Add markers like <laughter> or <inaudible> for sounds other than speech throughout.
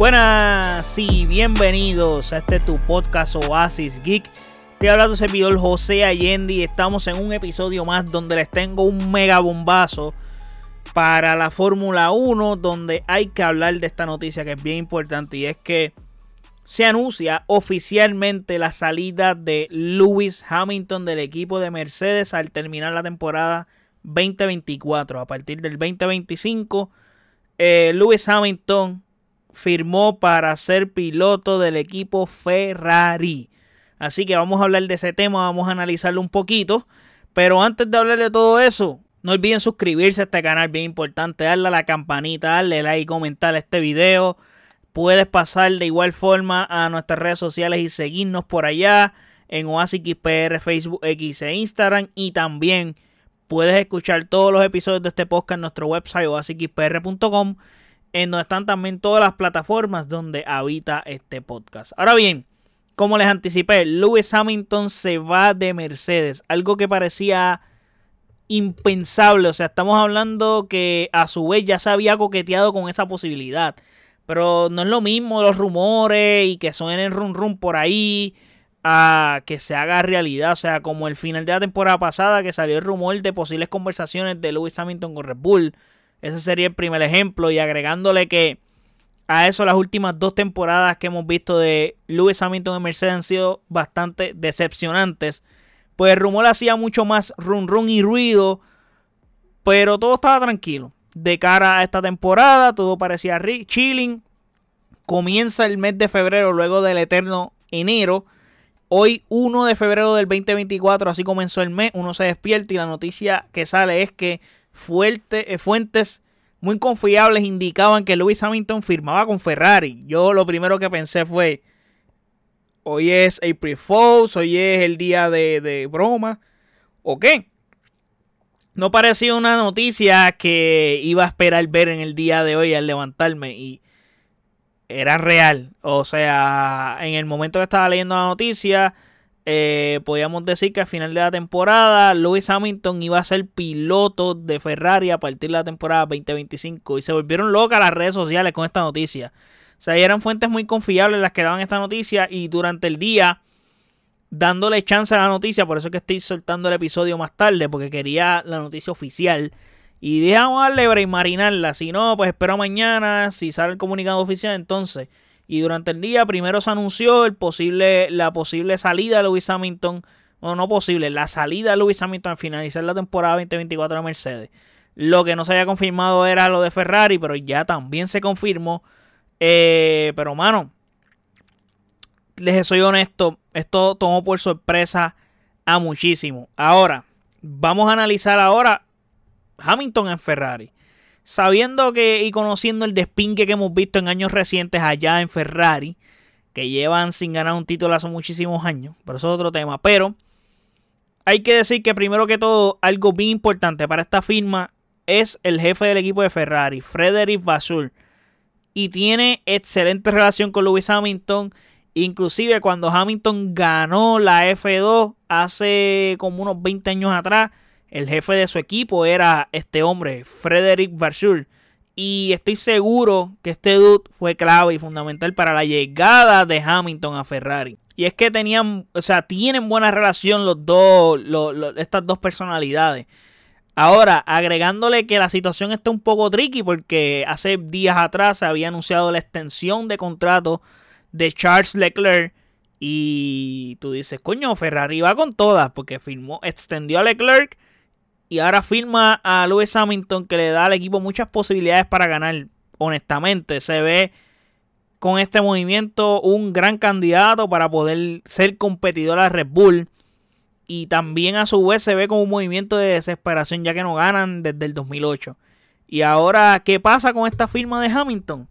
Buenas y bienvenidos a este tu podcast Oasis Geek. Te habla tu servidor José Allende y estamos en un episodio más donde les tengo un mega bombazo para la Fórmula 1 donde hay que hablar de esta noticia que es bien importante y es que se anuncia oficialmente la salida de Lewis Hamilton del equipo de Mercedes al terminar la temporada 2024. A partir del 2025, eh, Lewis Hamilton firmó para ser piloto del equipo Ferrari. Así que vamos a hablar de ese tema, vamos a analizarlo un poquito. Pero antes de hablar de todo eso, no olviden suscribirse a este canal, bien importante, darle a la campanita, darle like comentar este video. Puedes pasar de igual forma a nuestras redes sociales y seguirnos por allá en OasisXPR, Facebook, X e Instagram. Y también puedes escuchar todos los episodios de este podcast en nuestro website oasisxpr.com en donde están también todas las plataformas donde habita este podcast. Ahora bien, como les anticipé, Lewis Hamilton se va de Mercedes, algo que parecía impensable, o sea, estamos hablando que a su vez ya se había coqueteado con esa posibilidad, pero no es lo mismo los rumores y que suenen rum rum por ahí a que se haga realidad, o sea, como el final de la temporada pasada que salió el rumor de posibles conversaciones de Lewis Hamilton con Red Bull ese sería el primer ejemplo. Y agregándole que a eso las últimas dos temporadas que hemos visto de Lewis Hamilton en Mercedes han sido bastante decepcionantes. Pues el rumor hacía mucho más run run y ruido. Pero todo estaba tranquilo. De cara a esta temporada, todo parecía chilling. Comienza el mes de febrero, luego del eterno enero. Hoy, 1 de febrero del 2024, así comenzó el mes. Uno se despierta y la noticia que sale es que eh, fuentes muy confiables indicaban que Lewis Hamilton firmaba con Ferrari. Yo lo primero que pensé fue, hoy es April Fools, hoy es el día de, de broma, ¿o qué? No parecía una noticia que iba a esperar ver en el día de hoy al levantarme y era real. O sea, en el momento que estaba leyendo la noticia, eh, podíamos decir que al final de la temporada Lewis Hamilton iba a ser piloto de Ferrari a partir de la temporada 2025 y se volvieron locas las redes sociales con esta noticia. O sea, eran fuentes muy confiables las que daban esta noticia y durante el día dándole chance a la noticia, por eso es que estoy soltando el episodio más tarde porque quería la noticia oficial. Y dije, vamos a darle y marinarla. Si no, pues espero mañana. Si sale el comunicado oficial, entonces y durante el día primero se anunció el posible, la posible salida de Lewis Hamilton, bueno, no posible, la salida de Lewis Hamilton al finalizar la temporada 2024 de Mercedes. Lo que no se había confirmado era lo de Ferrari, pero ya también se confirmó. Eh, pero mano, les soy honesto, esto tomó por sorpresa a muchísimo. Ahora, vamos a analizar ahora Hamilton en Ferrari sabiendo que y conociendo el despinque que hemos visto en años recientes allá en Ferrari, que llevan sin ganar un título hace muchísimos años, pero eso es otro tema. Pero hay que decir que primero que todo, algo bien importante para esta firma es el jefe del equipo de Ferrari, Frederick Vasseur. Y tiene excelente relación con Lewis Hamilton. Inclusive cuando Hamilton ganó la F2 hace como unos 20 años atrás, el jefe de su equipo era este hombre, Frederick Varsur. Y estoy seguro que este dude fue clave y fundamental para la llegada de Hamilton a Ferrari. Y es que tenían, o sea, tienen buena relación los dos, estas dos personalidades. Ahora, agregándole que la situación está un poco tricky porque hace días atrás se había anunciado la extensión de contrato de Charles Leclerc. Y tú dices, coño, Ferrari va con todas porque firmó, extendió a Leclerc y ahora firma a Lewis Hamilton que le da al equipo muchas posibilidades para ganar. Honestamente, se ve con este movimiento un gran candidato para poder ser competidor a Red Bull. Y también a su vez se ve como un movimiento de desesperación ya que no ganan desde el 2008. Y ahora, ¿qué pasa con esta firma de Hamilton?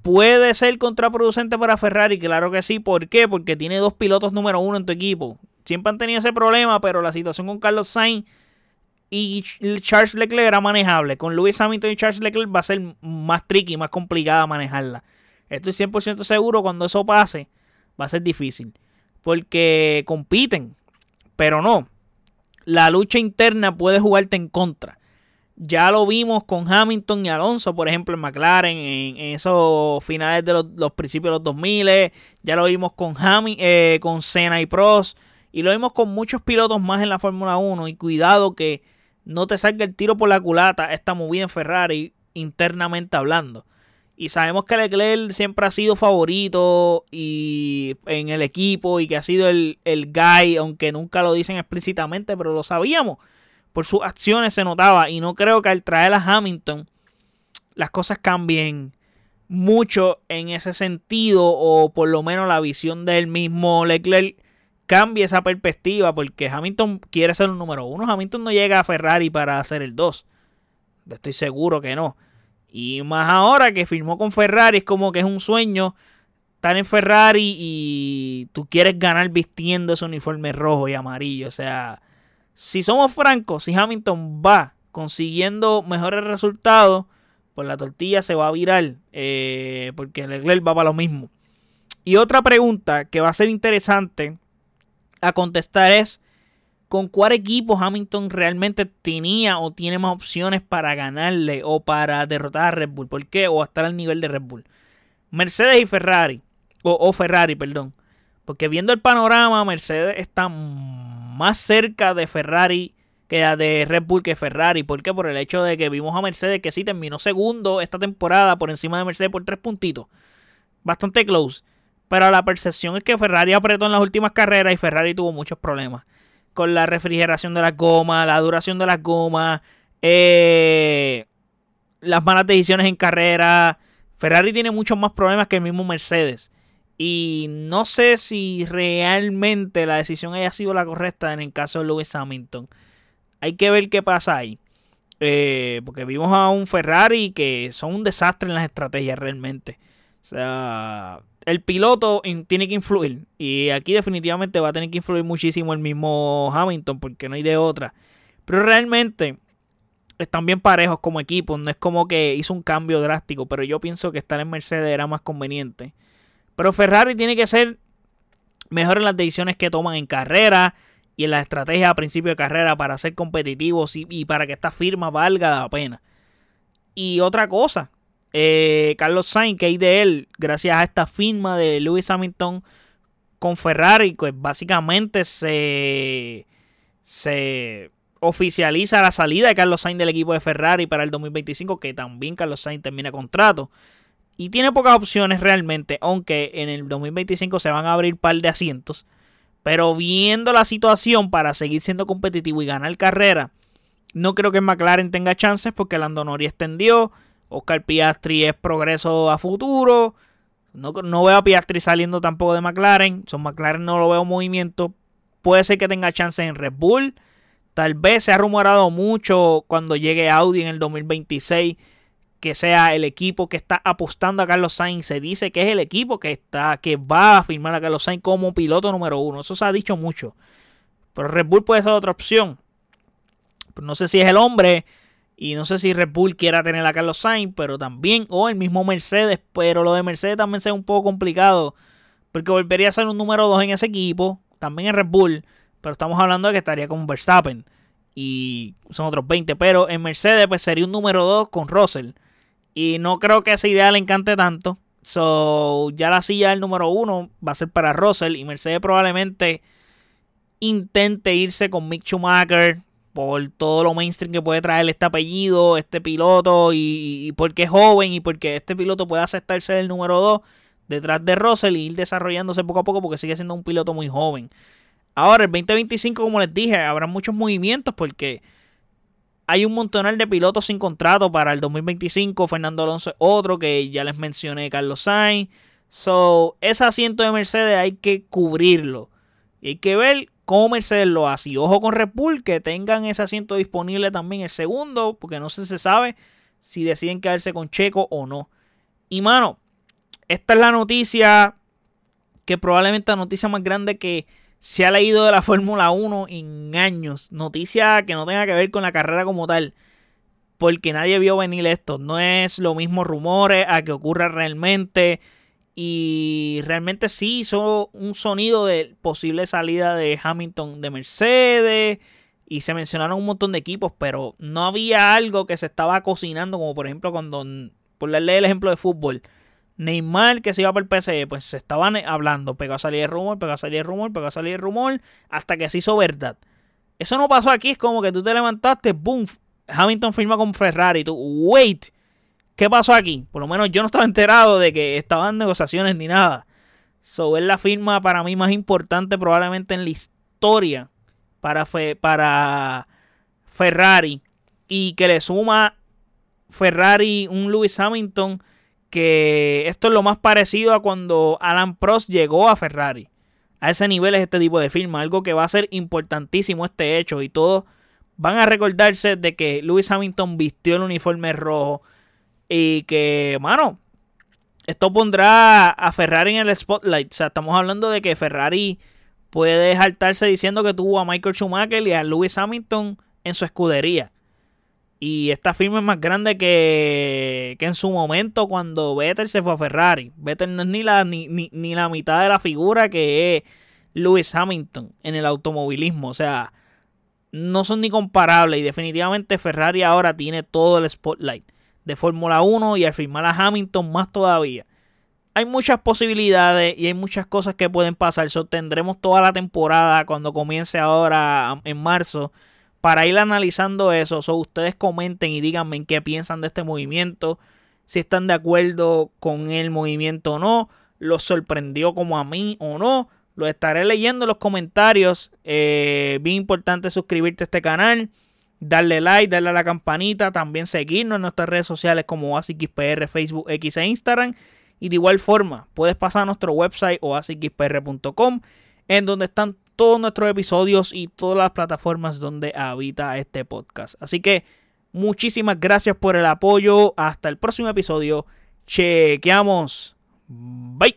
¿Puede ser contraproducente para Ferrari? Claro que sí. ¿Por qué? Porque tiene dos pilotos número uno en tu equipo. Siempre han tenido ese problema, pero la situación con Carlos Sainz y Charles Leclerc era manejable. Con Lewis Hamilton y Charles Leclerc va a ser más tricky, más complicada manejarla. Estoy 100% seguro cuando eso pase va a ser difícil. Porque compiten, pero no. La lucha interna puede jugarte en contra. Ya lo vimos con Hamilton y Alonso, por ejemplo, en McLaren, en, esos finales de los, principios de los 2000. Ya lo vimos con, eh, con Senna y Prost. Y lo vimos con muchos pilotos más en la Fórmula 1. Y cuidado que no te salga el tiro por la culata esta movida en Ferrari internamente hablando. Y sabemos que Leclerc siempre ha sido favorito y en el equipo y que ha sido el, el guy, aunque nunca lo dicen explícitamente, pero lo sabíamos. Por sus acciones se notaba. Y no creo que al traer a Hamilton las cosas cambien mucho en ese sentido. O por lo menos la visión del mismo Leclerc cambie esa perspectiva. Porque Hamilton quiere ser un número uno. Hamilton no llega a Ferrari para hacer el 2. Estoy seguro que no. Y más ahora que firmó con Ferrari, es como que es un sueño estar en Ferrari y tú quieres ganar vistiendo ese uniforme rojo y amarillo. O sea, si somos francos, si Hamilton va consiguiendo mejores resultados, pues la tortilla se va a virar. Eh, porque Leclerc va para lo mismo. Y otra pregunta que va a ser interesante a contestar es con cuál equipo Hamilton realmente tenía o tiene más opciones para ganarle o para derrotar a Red Bull. ¿Por qué? O estar al nivel de Red Bull. Mercedes y Ferrari. O, Ferrari, perdón. Porque viendo el panorama, Mercedes está más cerca de Ferrari que de Red Bull que Ferrari. ¿Por qué? Por el hecho de que vimos a Mercedes que sí terminó segundo esta temporada por encima de Mercedes por tres puntitos. Bastante close. Pero la percepción es que Ferrari apretó en las últimas carreras y Ferrari tuvo muchos problemas con la refrigeración de las gomas, la duración de las gomas, eh, las malas decisiones en carrera. Ferrari tiene muchos más problemas que el mismo Mercedes. Y no sé si realmente la decisión haya sido la correcta en el caso de Lewis Hamilton. Hay que ver qué pasa ahí. Eh, porque vimos a un Ferrari que son un desastre en las estrategias realmente. O sea, el piloto tiene que influir. Y aquí definitivamente va a tener que influir muchísimo el mismo Hamilton, porque no hay de otra. Pero realmente están bien parejos como equipo. No es como que hizo un cambio drástico, pero yo pienso que estar en Mercedes era más conveniente. Pero Ferrari tiene que ser mejor en las decisiones que toman en carrera y en la estrategia a principio de carrera para ser competitivos y, y para que esta firma valga la pena. Y otra cosa, eh, Carlos Sainz, que hay de él, gracias a esta firma de Lewis Hamilton con Ferrari, pues básicamente se, se oficializa la salida de Carlos Sainz del equipo de Ferrari para el 2025, que también Carlos Sainz termina contrato. Y tiene pocas opciones realmente, aunque en el 2025 se van a abrir un par de asientos. Pero viendo la situación para seguir siendo competitivo y ganar carrera, no creo que McLaren tenga chances porque Lando Norris extendió. Oscar Piastri es progreso a futuro. No, no, veo a Piastri saliendo tampoco de McLaren. Son McLaren no lo veo movimiento. Puede ser que tenga chances en Red Bull. Tal vez se ha rumorado mucho cuando llegue Audi en el 2026 que sea el equipo que está apostando a Carlos Sainz. Se dice que es el equipo que está que va a firmar a Carlos Sainz como piloto número uno. Eso se ha dicho mucho. Pero Red Bull puede ser otra opción. no sé si es el hombre y no sé si Red Bull quiera tener a Carlos Sainz, pero también, o el mismo Mercedes, pero lo de Mercedes también sea un poco complicado, porque volvería a ser un número 2 en ese equipo, también en Red Bull, pero estamos hablando de que estaría con Verstappen, y son otros 20, pero en Mercedes pues sería un número 2 con Russell, y no creo que esa idea le encante tanto, so ya la silla del número 1 va a ser para Russell, y Mercedes probablemente intente irse con Mick Schumacher, por todo lo mainstream que puede traer este apellido, este piloto, y, porque es joven y porque este piloto puede aceptarse el número 2 detrás de Russell y ir desarrollándose poco a poco porque sigue siendo un piloto muy joven. Ahora, el 2025, como les dije, habrá muchos movimientos porque hay un montonal de pilotos sin contrato para el 2025. Fernando Alonso es otro que ya les mencioné, Carlos Sainz. So, ese asiento de Mercedes hay que cubrirlo. Y hay que ver cómo Mercedes lo hace. Y ojo con Red que tengan ese asiento disponible también el segundo, porque no se sabe si deciden quedarse con Checo o no. Y mano, esta es la noticia que probablemente la noticia más grande que se ha leído de la <laughs> Fórmula 1 en años. Noticia que no tenga que ver con la carrera como tal. Porque nadie vio venir esto. No es lo mismo rumores a que ocurra realmente. Y realmente sí hizo un sonido de posible salida de Hamilton de Mercedes. y se mencionaron un montón de equipos, pero no había algo que se estaba cocinando, como por ejemplo cuando, por darle el ejemplo de fútbol, Neymar que se iba para el PSE, pues se estaban hablando, pegó a salir el rumor, pegó a salir el rumor, pegó a salir el rumor, hasta que se hizo verdad. Eso no pasó aquí, es como que tú te levantaste, boom, Hamilton firma con Ferrari, tú, wait, ¿qué pasó aquí? Por lo menos yo no estaba enterado de que estaban negociaciones ni nada. So, es la firma para mí más importante probablemente en la historia para, para Ferrari. Y que le suma Ferrari un Lewis Hamilton que esto es lo más parecido a cuando Alan Prost llegó a Ferrari. A ese nivel es este tipo de firma, algo que va a ser importantísimo este hecho y todos van a recordarse de que Lewis Hamilton vistió el uniforme rojo y que, mano, esto pondrá a Ferrari en el spotlight. O sea, estamos hablando de que Ferrari puede saltarse diciendo que tuvo a Michael Schumacher y a Lewis Hamilton en su escudería. Y esta firma es más grande que, que en su momento cuando Vettel se fue a Ferrari. Vettel no es ni la, ni, ni, la mitad de la figura que es Lewis Hamilton en el automovilismo. O sea, no son ni comparables. Y definitivamente Ferrari ahora tiene todo el spotlight de Fórmula 1 y al firmar a Hamilton más todavía. Hay muchas posibilidades y hay muchas cosas que pueden pasar. So, tendremos toda la temporada cuando comience ahora en marzo para ir analizando eso, so, ustedes comenten y díganme qué piensan de este movimiento, si están de acuerdo con el movimiento o no, los sorprendió como a mí o no. Lo estaré leyendo en los comentarios. Eh, bien importante suscribirte a este canal, darle like, darle a la campanita, también seguirnos en nuestras redes sociales como ASIXPR, Facebook, X e Instagram. Y de igual forma, puedes pasar a nuestro website o en donde están todos nuestros episodios y todas las plataformas donde habita este podcast. Así que muchísimas gracias por el apoyo. Hasta el próximo episodio. Chequeamos. Bye.